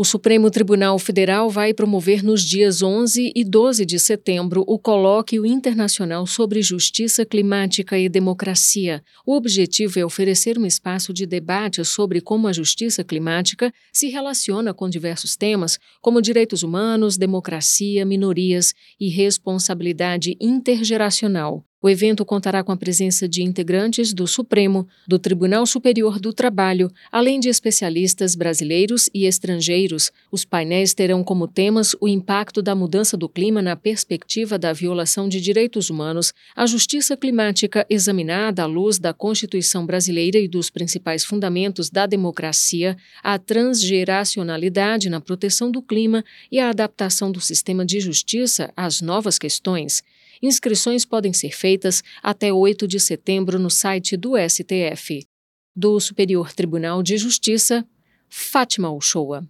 O Supremo Tribunal Federal vai promover nos dias 11 e 12 de setembro o Colóquio Internacional sobre Justiça Climática e Democracia. O objetivo é oferecer um espaço de debate sobre como a justiça climática se relaciona com diversos temas, como direitos humanos, democracia, minorias e responsabilidade intergeracional. O evento contará com a presença de integrantes do Supremo, do Tribunal Superior do Trabalho, além de especialistas brasileiros e estrangeiros. Os painéis terão como temas o impacto da mudança do clima na perspectiva da violação de direitos humanos, a justiça climática examinada à luz da Constituição brasileira e dos principais fundamentos da democracia, a transgeracionalidade na proteção do clima e a adaptação do sistema de justiça às novas questões. Inscrições podem ser feitas até 8 de setembro no site do STF. Do Superior Tribunal de Justiça, Fátima Uchoa.